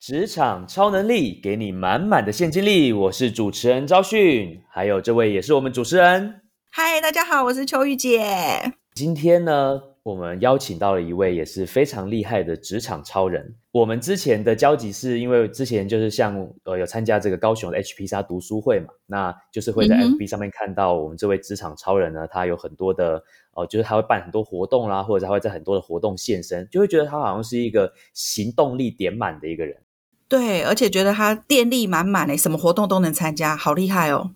职场超能力，给你满满的现金力。我是主持人招训，还有这位也是我们主持人。嗨，大家好，我是秋玉姐。今天呢，我们邀请到了一位也是非常厉害的职场超人。我们之前的交集是因为之前就是像呃有参加这个高雄的 H P 沙读书会嘛，那就是会在 F B 上面看到我们这位职场超人呢，他有很多的哦，就是他会办很多活动啦，或者他会在很多的活动现身，就会觉得他好像是一个行动力点满的一个人。对，而且觉得他电力满满诶，什么活动都能参加，好厉害哦。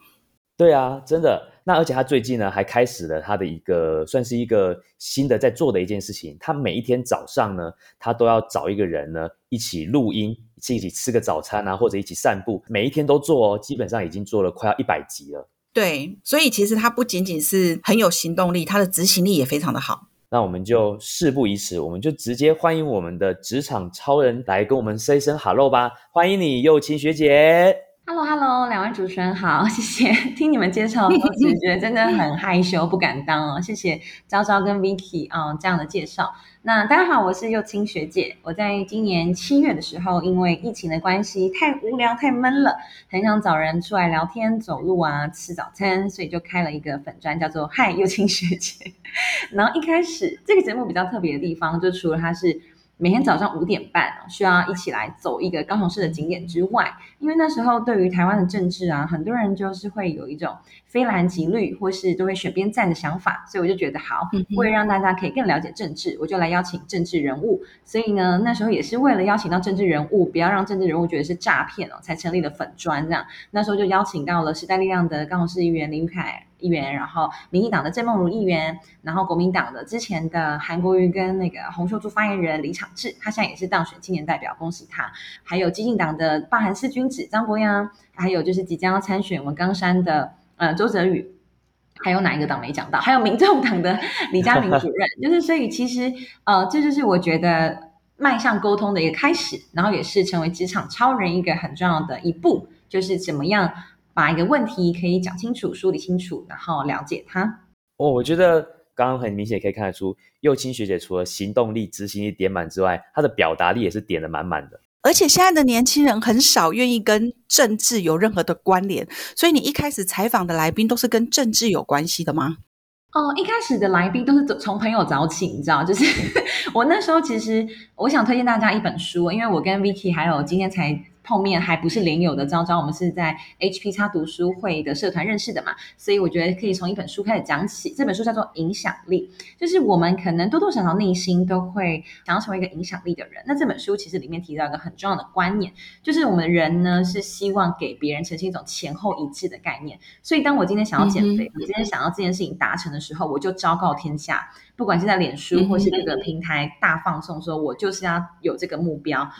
对啊，真的。那而且他最近呢，还开始了他的一个算是一个新的在做的一件事情。他每一天早上呢，他都要找一个人呢一起录音，一起吃个早餐啊，或者一起散步。每一天都做哦，基本上已经做了快要一百集了。对，所以其实他不仅仅是很有行动力，他的执行力也非常的好。那我们就事不宜迟，我们就直接欢迎我们的职场超人来跟我们 say 声 hello 吧。欢迎你，幼青学姐。Hello，Hello，两位主持人好，谢谢。听你们介绍，我其实觉得真的很害羞，不敢当哦。谢谢昭昭跟 Vicky 啊这样的介绍。那大家好，我是幼青学姐。我在今年七月的时候，因为疫情的关系，太无聊太闷了，很想找人出来聊天、走路啊、吃早餐，所以就开了一个粉专，叫做“嗨幼青学姐”。然后一开始这个节目比较特别的地方，就除了它是。每天早上五点半需要一起来走一个高雄市的景点之外，因为那时候对于台湾的政治啊，很多人就是会有一种非蓝即绿，或是都会选边站的想法，所以我就觉得好，为了让大家可以更了解政治，我就来邀请政治人物。所以呢，那时候也是为了邀请到政治人物，不要让政治人物觉得是诈骗哦，才成立了粉砖这样。那时候就邀请到了时代力量的高雄市议员林玉凯。议员，然后民进党的郑梦如议员，然后国民党的之前的韩国瑜跟那个洪秀柱发言人李长志，他现在也是当选青年代表，恭喜他。还有激进党的霸韩四君子张国阳，还有就是即将要参选文冈山的呃周泽宇，还有哪一个党没讲到？还有民众党的 李佳明主任，就是所以其实呃这就是我觉得迈向沟通的一个开始，然后也是成为职场超人一个很重要的一步，就是怎么样。把一个问题可以讲清楚、梳理清楚，然后了解它。哦，我觉得刚刚很明显可以看得出，幼青学姐除了行动力、执行力点满之外，她的表达力也是点的满满的。而且现在的年轻人很少愿意跟政治有任何的关联，所以你一开始采访的来宾都是跟政治有关系的吗？哦，一开始的来宾都是从朋友找起，你知道，就是 我那时候其实我想推荐大家一本书，因为我跟 Vicky 还有今天才。碰面还不是连友的，昭昭，我们是在 HP 叉读书会的社团认识的嘛，所以我觉得可以从一本书开始讲起。这本书叫做《影响力》，就是我们可能多多少少内心都会想要成为一个影响力的人。那这本书其实里面提到一个很重要的观念，就是我们人呢是希望给别人呈现一种前后一致的概念。所以当我今天想要减肥，我今天想要这件事情达成的时候，我就昭告天下，不管是在脸书或是这个平台大放送，说我就是要有这个目标。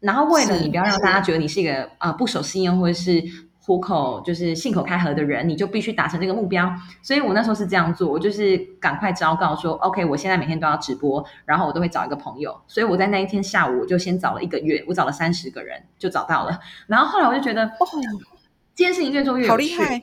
然后为了你不要让大家觉得你是一个啊不守信用或者是虎口就是信口开河的人，你就必须达成这个目标。所以我那时候是这样做，我就是赶快昭告说，OK，我现在每天都要直播，然后我都会找一个朋友。所以我在那一天下午，我就先找了一个月，我找了三十个人就找到了。然后后来我就觉得，哦，这件事情越做越好厉害，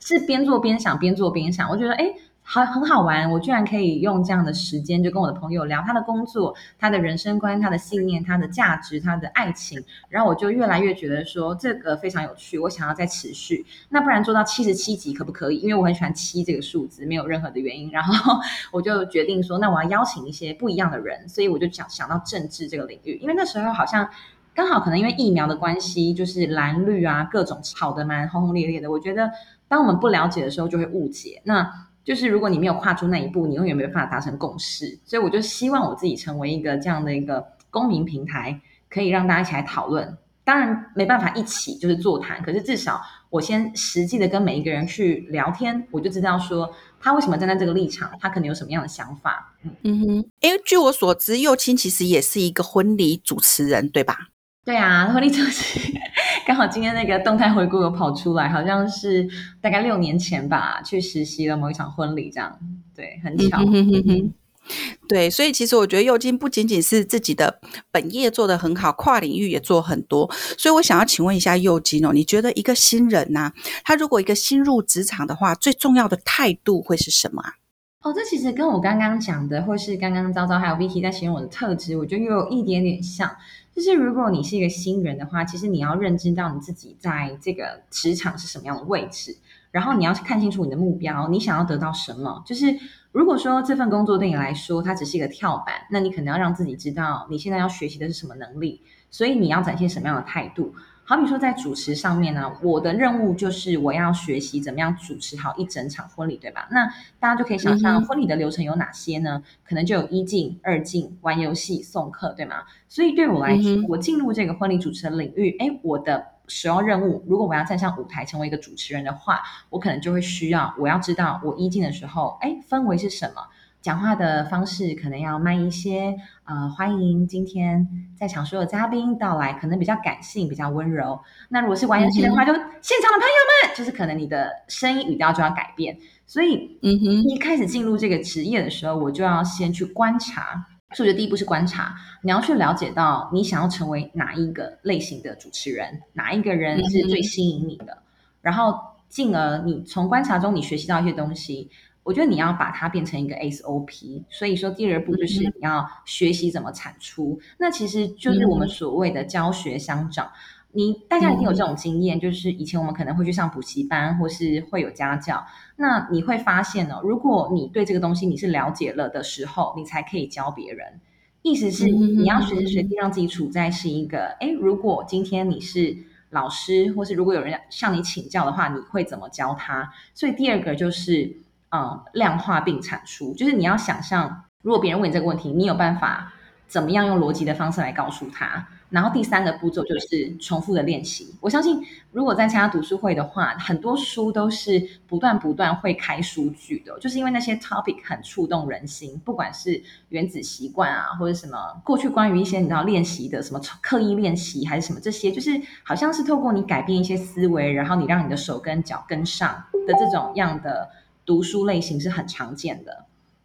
是边做边想，边做边想，我觉得哎。好，好很好玩。我居然可以用这样的时间，就跟我的朋友聊他的工作、他的人生观、他的信念、他的价值、他的爱情。然后我就越来越觉得说这个非常有趣，我想要再持续。那不然做到七十七集可不可以？因为我很喜欢七这个数字，没有任何的原因。然后我就决定说，那我要邀请一些不一样的人。所以我就想想到政治这个领域，因为那时候好像刚好可能因为疫苗的关系，就是蓝绿啊各种吵得蛮轰轰烈烈的。我觉得当我们不了解的时候，就会误解。那就是如果你没有跨出那一步，你永远没有办法达成共识。所以我就希望我自己成为一个这样的一个公民平台，可以让大家一起来讨论。当然没办法一起就是座谈，可是至少我先实际的跟每一个人去聊天，我就知道说他为什么站在这个立场，他可能有什么样的想法。嗯哼，因为据我所知，幼青其实也是一个婚礼主持人，对吧？对啊，婚礼主持。刚好今天那个动态回顾有跑出来，好像是大概六年前吧，去实习了某一场婚礼，这样对，很巧。对，所以其实我觉得幼金不仅仅是自己的本业做得很好，跨领域也做很多。所以我想要请问一下幼金哦，你觉得一个新人呐，他如果一个新入职场的话，最重要的态度会是什么啊？哦，这其实跟我刚刚讲的，或是刚刚昭昭还有 Vicky 在形容我的特质，我觉得又有一点点像。就是如果你是一个新人的话，其实你要认知到你自己在这个职场是什么样的位置，然后你要看清楚你的目标，你想要得到什么。就是如果说这份工作对你来说它只是一个跳板，那你可能要让自己知道你现在要学习的是什么能力，所以你要展现什么样的态度。好比说，在主持上面呢，我的任务就是我要学习怎么样主持好一整场婚礼，对吧？那大家就可以想象婚礼的流程有哪些呢？可能就有一进、二进、玩游戏、送客，对吗？所以对我来说，我进入这个婚礼主持的领域，哎，我的首要任务，如果我要站上舞台成为一个主持人的话，我可能就会需要我要知道我一进的时候，哎，氛围是什么。讲话的方式可能要慢一些，呃，欢迎今天在场所有嘉宾到来，可能比较感性，比较温柔。那如果是玩游戏的话，就现场的朋友们，就是可能你的声音语调就要改变。所以，嗯哼，一开始进入这个职业的时候，我就要先去观察。所以，我觉得第一步是观察，你要去了解到你想要成为哪一个类型的主持人，哪一个人是最吸引你的，然后进而你从观察中你学习到一些东西。我觉得你要把它变成一个 SOP，所以说第二步就是你要学习怎么产出。那其实就是我们所谓的教学相长。你大家一定有这种经验，就是以前我们可能会去上补习班，或是会有家教。那你会发现呢，如果你对这个东西你是了解了的时候，你才可以教别人。意思是你要随时随地让自己处在是一个，哎，如果今天你是老师，或是如果有人向你请教的话，你会怎么教他？所以第二个就是。嗯，量化并产出，就是你要想象，如果别人问你这个问题，你有办法怎么样用逻辑的方式来告诉他。然后第三个步骤就是重复的练习。我相信，如果在参加读书会的话，很多书都是不断不断会开书句的，就是因为那些 topic 很触动人心，不管是原子习惯啊，或者什么过去关于一些你知道练习的什么刻意练习还是什么这些，就是好像是透过你改变一些思维，然后你让你的手跟脚跟上的这种样的。读书类型是很常见的，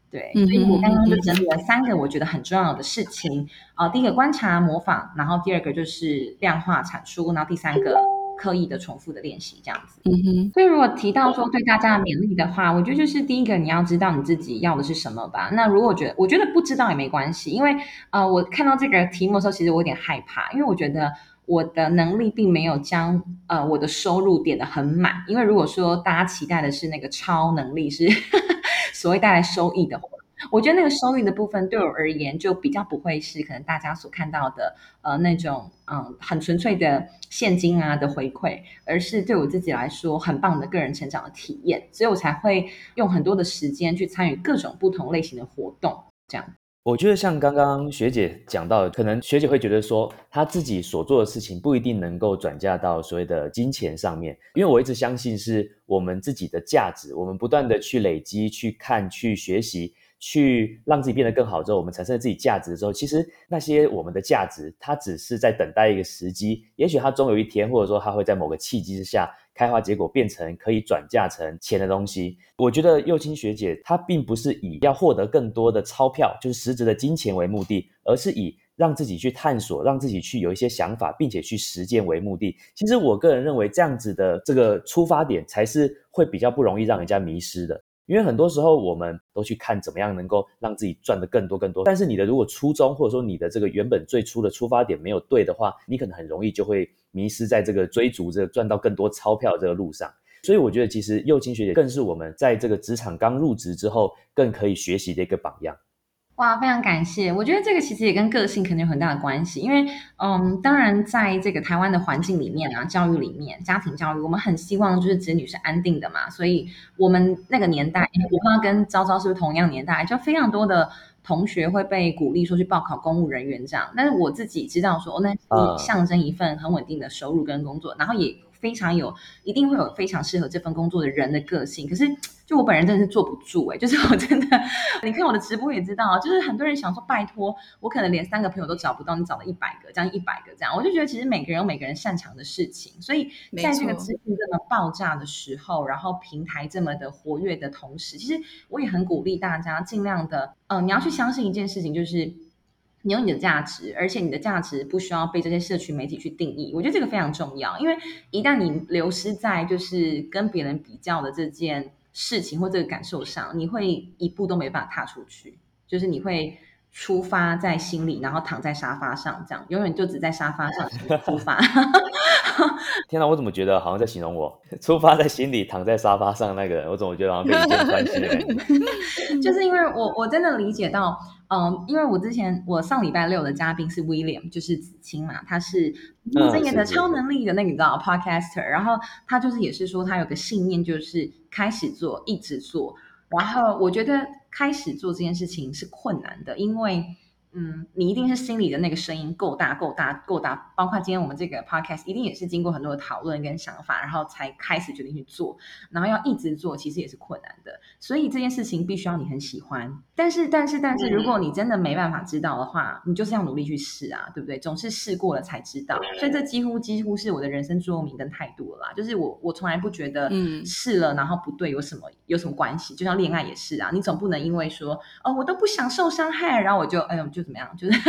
对，所以我刚刚就整理了三个我觉得很重要的事情啊。第一个观察模仿，然后第二个就是量化产出，然后第三个刻意的重复的练习，这样子。嗯哼。所以如果提到说对大家的勉励的话，我觉得就是第一个你要知道你自己要的是什么吧。那如果觉得我觉得不知道也没关系，因为呃，我看到这个题目的时候，其实我有点害怕，因为我觉得。我的能力并没有将呃我的收入点的很满，因为如果说大家期待的是那个超能力是 所谓带来收益的话，我觉得那个收益的部分对我而言就比较不会是可能大家所看到的呃那种嗯很纯粹的现金啊的回馈，而是对我自己来说很棒的个人成长的体验，所以我才会用很多的时间去参与各种不同类型的活动，这样。我觉得像刚刚学姐讲到，可能学姐会觉得说，她自己所做的事情不一定能够转嫁到所谓的金钱上面，因为我一直相信是我们自己的价值，我们不断的去累积、去看、去学习。去让自己变得更好之后，我们产生了自己价值的时候，其实那些我们的价值，它只是在等待一个时机。也许它终有一天，或者说它会在某个契机之下开花结果，变成可以转嫁成钱的东西。我觉得幼青学姐她并不是以要获得更多的钞票，就是实质的金钱为目的，而是以让自己去探索，让自己去有一些想法，并且去实践为目的。其实我个人认为，这样子的这个出发点才是会比较不容易让人家迷失的。因为很多时候我们都去看怎么样能够让自己赚得更多更多，但是你的如果初衷或者说你的这个原本最初的出发点没有对的话，你可能很容易就会迷失在这个追逐这个赚到更多钞票这个路上。所以我觉得其实幼青学姐更是我们在这个职场刚入职之后更可以学习的一个榜样。哇，非常感谢！我觉得这个其实也跟个性肯定有很大的关系，因为，嗯，当然在这个台湾的环境里面啊，教育里面，家庭教育，我们很希望就是子女是安定的嘛，所以我们那个年代，我不知道跟昭昭是不是同样年代，就非常多的同学会被鼓励说去报考公务人员这样，但是我自己知道说，那你象征一份很稳定的收入跟工作，然后也。非常有，一定会有非常适合这份工作的人的个性。可是，就我本人真的是坐不住哎，就是我真的，你看我的直播也知道，就是很多人想说拜托，我可能连三个朋友都找不到，你找了一百个，将近一百个这样，我就觉得其实每个人有每个人擅长的事情。所以，在这个资讯这么爆炸的时候，然后平台这么的活跃的同时，其实我也很鼓励大家尽量的，嗯，你要去相信一件事情，就是。你有你的价值，而且你的价值不需要被这些社群媒体去定义。我觉得这个非常重要，因为一旦你流失在就是跟别人比较的这件事情或这个感受上，你会一步都没办法踏出去，就是你会出发在心里，然后躺在沙发上，这样永远就只在沙发上 出发。天哪，我怎么觉得好像在形容我出发在心里，躺在沙发上那个人？我怎么觉得好像被一见关心的感觉？就是因为我我真的理解到，嗯，因为我之前我上礼拜六的嘉宾是 William，就是子清嘛，他是木正业的超能力的那个你知道 Podcaster，然后他就是也是说他有个信念，就是开始做，一直做。然后我觉得开始做这件事情是困难的，因为。嗯，你一定是心里的那个声音够大、够大、够大，包括今天我们这个 podcast，一定也是经过很多的讨论跟想法，然后才开始决定去做，然后要一直做，其实也是困难的。所以这件事情必须要你很喜欢。但是，但是，但是，如果你真的没办法知道的话，你就是要努力去试啊，对不对？总是试过了才知道。所以这几乎几乎是我的人生座右铭跟态度了啦。就是我我从来不觉得，嗯，试了然后不对有什么有什么关系？就像恋爱也是啊，你总不能因为说哦我都不想受伤害，然后我就哎呦就。怎么样？就是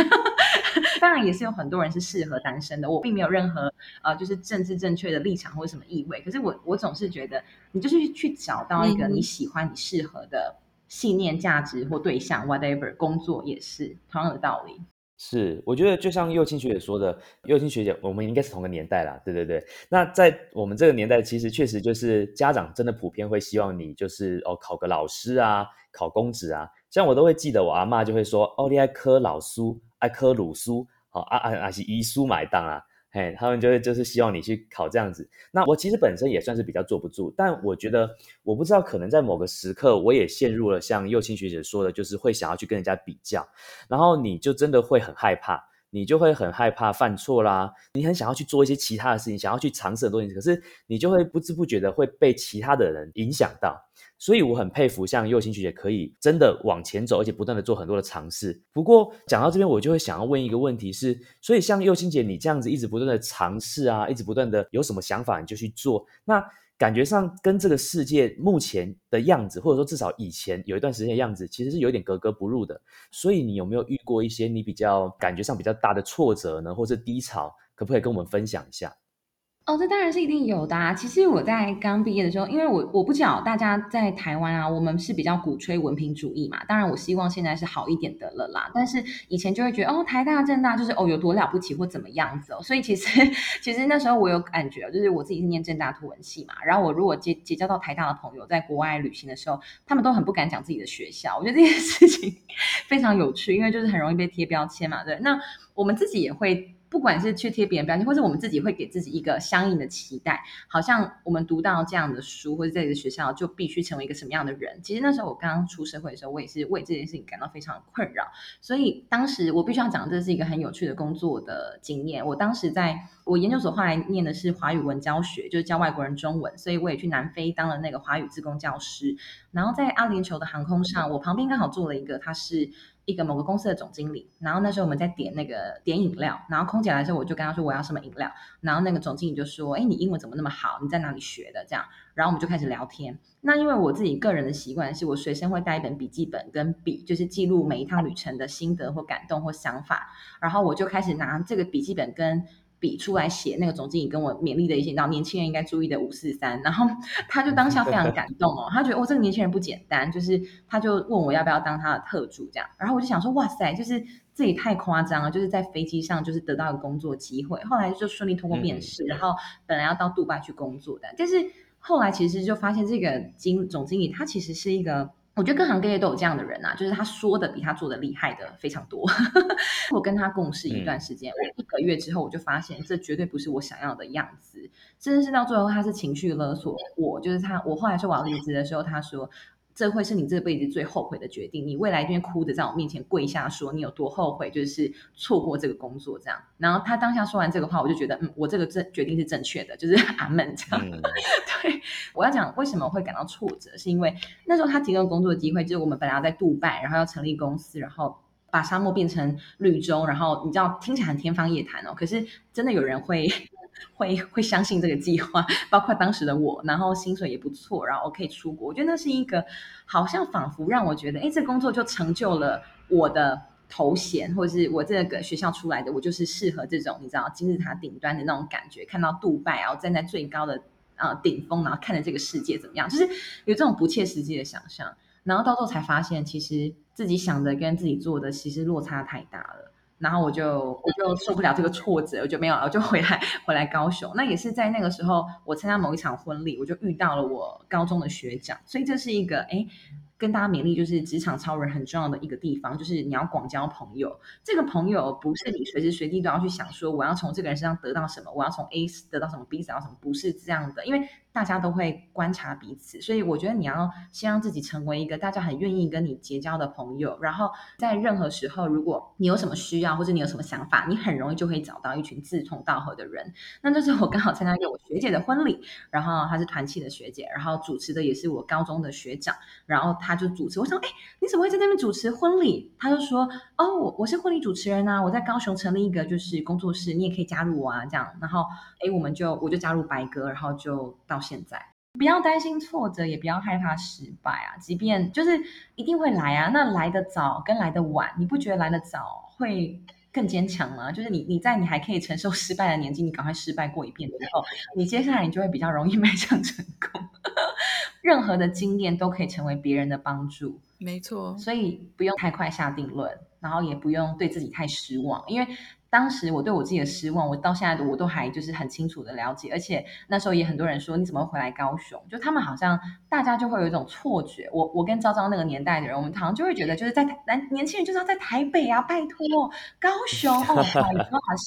当然也是有很多人是适合单身的，我并没有任何呃，就是政治正确的立场或者什么意味。可是我我总是觉得，你就是去找到一个你喜欢、你适合的信念、价值或对象，whatever，工作也是同样的道理。是，我觉得就像幼青学姐说的，幼青学姐，我们应该是同个年代啦，对对对。那在我们这个年代，其实确实就是家长真的普遍会希望你就是哦，考个老师啊，考公职啊。像我都会记得，我阿妈就会说：“哦，你爱科老书，爱科鲁书，好啊啊啊，是医书买单啊。”嘿，他们就会就是希望你去考这样子。那我其实本身也算是比较坐不住，但我觉得我不知道，可能在某个时刻，我也陷入了像幼青学姐说的，就是会想要去跟人家比较，然后你就真的会很害怕，你就会很害怕犯错啦，你很想要去做一些其他的事情，想要去尝试很多东西，可是你就会不知不觉的会被其他的人影响到。所以我很佩服像幼青学姐可以真的往前走，而且不断的做很多的尝试。不过讲到这边，我就会想要问一个问题：是，所以像幼青姐你这样子一直不断的尝试啊，一直不断的有什么想法你就去做，那感觉上跟这个世界目前的样子，或者说至少以前有一段时间的样子，其实是有点格格不入的。所以你有没有遇过一些你比较感觉上比较大的挫折呢，或者低潮？可不可以跟我们分享一下？哦，这当然是一定有的啊！其实我在刚毕业的时候，因为我我不知道大家在台湾啊，我们是比较鼓吹文凭主义嘛。当然，我希望现在是好一点的了啦。但是以前就会觉得，哦，台大、政大就是哦有多了不起或怎么样子哦。所以其实其实那时候我有感觉，就是我自己是念政大图文系嘛。然后我如果结结交到台大的朋友，在国外旅行的时候，他们都很不敢讲自己的学校。我觉得这件事情 非常有趣，因为就是很容易被贴标签嘛。对，那我们自己也会。不管是去贴别人标签，或者我们自己会给自己一个相应的期待，好像我们读到这样的书或者在这个学校就必须成为一个什么样的人。其实那时候我刚刚出社会的时候，我也是为这件事情感到非常困扰。所以当时我必须要讲，这是一个很有趣的工作的经验。我当时在我研究所后来念的是华语文教学，就是教外国人中文，所以我也去南非当了那个华语自工教师。然后在阿联酋的航空上，我旁边刚好坐了一个，他是。一个某个公司的总经理，然后那时候我们在点那个点饮料，然后空姐来的时候，我就跟他说我要什么饮料，然后那个总经理就说：“哎，你英文怎么那么好？你在哪里学的？”这样，然后我们就开始聊天。那因为我自己个人的习惯是我随身会带一本笔记本跟笔，就是记录每一趟旅程的心得或感动或想法，然后我就开始拿这个笔记本跟。笔出来写那个总经理跟我勉励的一些，然后年轻人应该注意的五四三，然后 他就当下非常感动哦，他觉得哦这个年轻人不简单，就是他就问我要不要当他的特助这样，然后我就想说哇塞，就是这也太夸张了，就是在飞机上就是得到一个工作机会，后来就顺利通过面试，然后本来要到杜拜去工作的，但是后来其实就发现这个经总经理他其实是一个。我觉得各行各业都有这样的人啊，就是他说的比他做的厉害的非常多。我跟他共事一段时间，我一个月之后我就发现这绝对不是我想要的样子，甚至是到最后他是情绪勒索我，就是他我后来说我要离职的时候，他说。这会是你这辈子最后悔的决定。你未来一定哭着在我面前跪下，说你有多后悔，就是错过这个工作这样。然后他当下说完这个话，我就觉得，嗯，我这个正决定是正确的，就是 阿门这样。对，我要讲为什么会感到挫折，是因为那时候他提供工作机会，就是我们本来要在杜拜，然后要成立公司，然后把沙漠变成绿洲，然后你知道听起来很天方夜谭哦，可是真的有人会。会 会相信这个计划，包括当时的我，然后薪水也不错，然后我可以出国。我觉得那是一个好像仿佛让我觉得，哎，这工作就成就了我的头衔，或者是我这个学校出来的，我就是适合这种你知道金字塔顶端的那种感觉，看到杜拜，然后站在最高的啊顶峰，然后看着这个世界怎么样，就是有这种不切实际的想象。然后到最后才发现，其实。自己想的跟自己做的其实落差太大了。然后我就我就受不了这个挫折，我就没有了，我就回来回来高雄。那也是在那个时候，我参加某一场婚礼，我就遇到了我高中的学长，所以这是一个哎。跟大家勉励，就是职场超人很重要的一个地方，就是你要广交朋友。这个朋友不是你随时随地都要去想说，我要从这个人身上得到什么，我要从 A 得到什么，B 得到什么，不是这样的，因为。大家都会观察彼此，所以我觉得你要先让自己成为一个大家很愿意跟你结交的朋友。然后在任何时候，如果你有什么需要或者你有什么想法，你很容易就可以找到一群志同道合的人。那这是我刚好参加一个我学姐的婚礼，然后她是团契的学姐，然后主持的也是我高中的学长，然后他就主持。我想，哎，你怎么会在那边主持婚礼？他就说，哦，我我是婚礼主持人啊，我在高雄成立一个就是工作室，你也可以加入我啊，这样。然后，哎，我们就我就加入白哥，然后就到。现在不要担心挫折，也不要害怕失败啊！即便就是一定会来啊，那来的早跟来的晚，你不觉得来的早会更坚强吗？就是你你在你还可以承受失败的年纪，你赶快失败过一遍之后，你接下来你就会比较容易迈向成功。任何的经验都可以成为别人的帮助，没错。所以不用太快下定论，然后也不用对自己太失望，因为。当时我对我自己的失望，我到现在我都还就是很清楚的了解，而且那时候也很多人说你怎么回来高雄？就他们好像大家就会有一种错觉，我我跟昭昭那个年代的人，我们好像就会觉得就是在台年轻人就是要在台北啊，拜托高雄哦，好好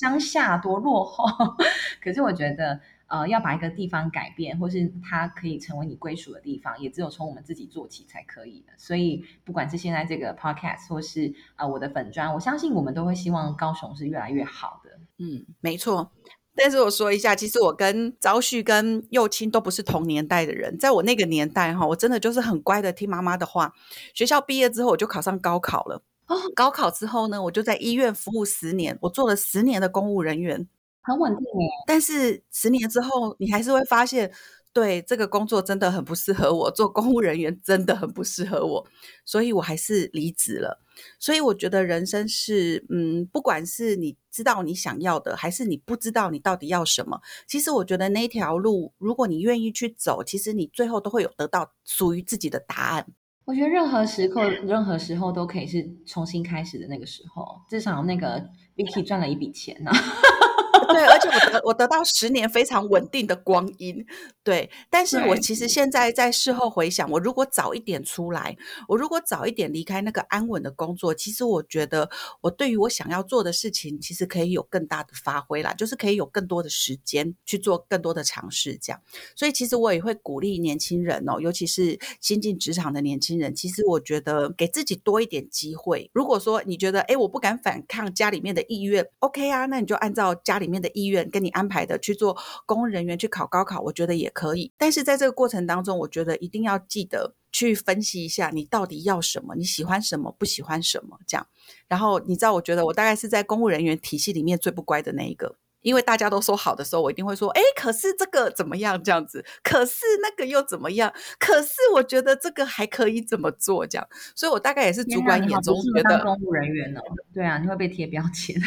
乡下多落后，可是我觉得。呃，要把一个地方改变，或是它可以成为你归属的地方，也只有从我们自己做起才可以的。所以，不管是现在这个 podcast，或是呃我的粉砖，我相信我们都会希望高雄是越来越好的。嗯，没错。但是我说一下，其实我跟昭旭跟幼青都不是同年代的人。在我那个年代哈，我真的就是很乖的听妈妈的话。学校毕业之后，我就考上高考了。哦，高考之后呢，我就在医院服务十年，我做了十年的公务人员。很稳定耶，但是十年之后，你还是会发现，对这个工作真的很不适合我，做公务人员真的很不适合我，所以我还是离职了。所以我觉得人生是，嗯，不管是你知道你想要的，还是你不知道你到底要什么，其实我觉得那条路，如果你愿意去走，其实你最后都会有得到属于自己的答案。我觉得任何时刻、任何时候都可以是重新开始的那个时候，至少那个 Vicky 赚了一笔钱呢。对，而且我得我得到十年非常稳定的光阴，对。但是我其实现在在事后回想，我如果早一点出来，我如果早一点离开那个安稳的工作，其实我觉得我对于我想要做的事情，其实可以有更大的发挥啦，就是可以有更多的时间去做更多的尝试，这样。所以其实我也会鼓励年轻人哦，尤其是新进职场的年轻人，其实我觉得给自己多一点机会。如果说你觉得哎，我不敢反抗家里面的意愿，OK 啊，那你就按照家里面。的意愿跟你安排的去做公务人员去考高考，我觉得也可以。但是在这个过程当中，我觉得一定要记得去分析一下你到底要什么，你喜欢什么，不喜欢什么这样。然后你知道，我觉得我大概是在公务人员体系里面最不乖的那一个，因为大家都说好的时候，我一定会说，哎，可是这个怎么样这样子？可是那个又怎么样？可是我觉得这个还可以怎么做这样？所以我大概也是主管眼中觉得公务人员呢，对啊，你会被贴标签。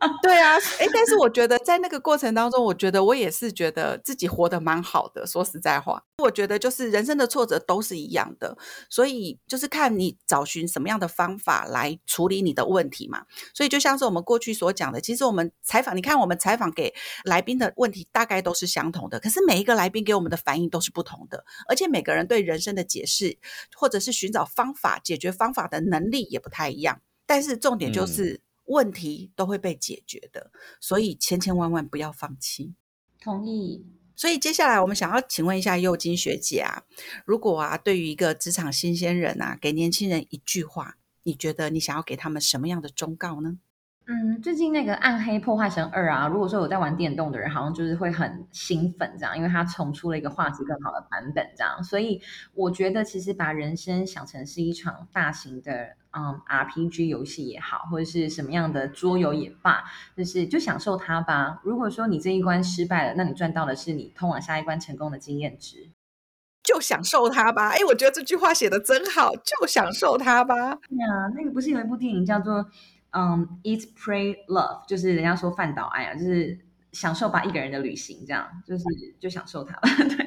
对啊，哎，但是我觉得在那个过程当中，我觉得我也是觉得自己活得蛮好的。说实在话，我觉得就是人生的挫折都是一样的，所以就是看你找寻什么样的方法来处理你的问题嘛。所以就像是我们过去所讲的，其实我们采访，你看我们采访给来宾的问题大概都是相同的，可是每一个来宾给我们的反应都是不同的，而且每个人对人生的解释或者是寻找方法解决方法的能力也不太一样。但是重点就是。问题都会被解决的，所以千千万万不要放弃。同意。所以接下来我们想要请问一下幼金学姐啊，如果啊对于一个职场新鲜人啊，给年轻人一句话，你觉得你想要给他们什么样的忠告呢？嗯，最近那个《暗黑破坏神二》啊，如果说有在玩电动的人，好像就是会很兴奋这样，因为它重出了一个画质更好的版本这样。所以我觉得，其实把人生想成是一场大型的嗯 RPG 游戏也好，或者是什么样的桌游也罢，就是就享受它吧。如果说你这一关失败了，那你赚到的是你通往下一关成功的经验值，就享受它吧。哎，我觉得这句话写的真好，就享受它吧。对啊，那个不是有一部电影叫做？嗯，eat, pray, love，就是人家说饭岛爱啊，就是享受吧一个人的旅行，这样就是就享受它。对，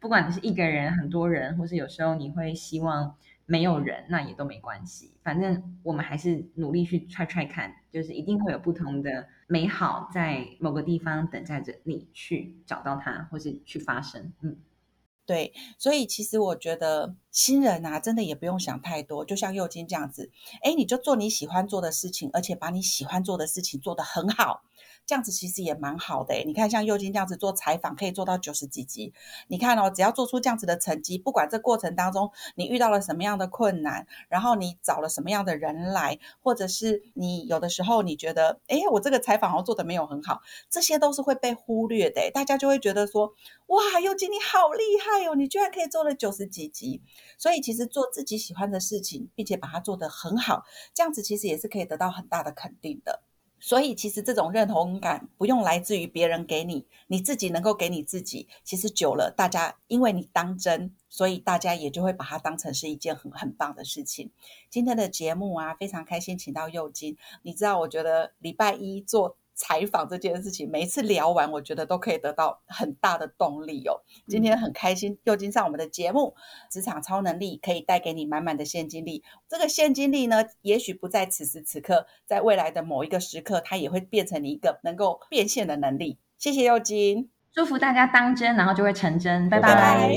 不管你是一个人、很多人，或是有时候你会希望没有人，那也都没关系，反正我们还是努力去 try try 看，就是一定会有不同的美好在某个地方等待着你去找到它，或是去发生。嗯。对，所以其实我觉得新人啊，真的也不用想太多，就像佑金这样子，哎，你就做你喜欢做的事情，而且把你喜欢做的事情做得很好。这样子其实也蛮好的你看，像佑金这样子做采访，可以做到九十几集。你看哦，只要做出这样子的成绩，不管这过程当中你遇到了什么样的困难，然后你找了什么样的人来，或者是你有的时候你觉得，哎，我这个采访好像做的没有很好，这些都是会被忽略的。大家就会觉得说，哇，佑金你好厉害哦，你居然可以做了九十几集。所以其实做自己喜欢的事情，并且把它做得很好，这样子其实也是可以得到很大的肯定的。所以，其实这种认同感不用来自于别人给你，你自己能够给你自己。其实久了，大家因为你当真，所以大家也就会把它当成是一件很很棒的事情。今天的节目啊，非常开心，请到佑金。你知道，我觉得礼拜一做。采访这件事情，每一次聊完，我觉得都可以得到很大的动力哦。今天很开心又进上我们的节目，职场超能力可以带给你满满的现金力。这个现金力呢，也许不在此时此刻，在未来的某一个时刻，它也会变成你一个能够变现的能力。谢谢佑金，祝福大家当真，然后就会成真。拜拜。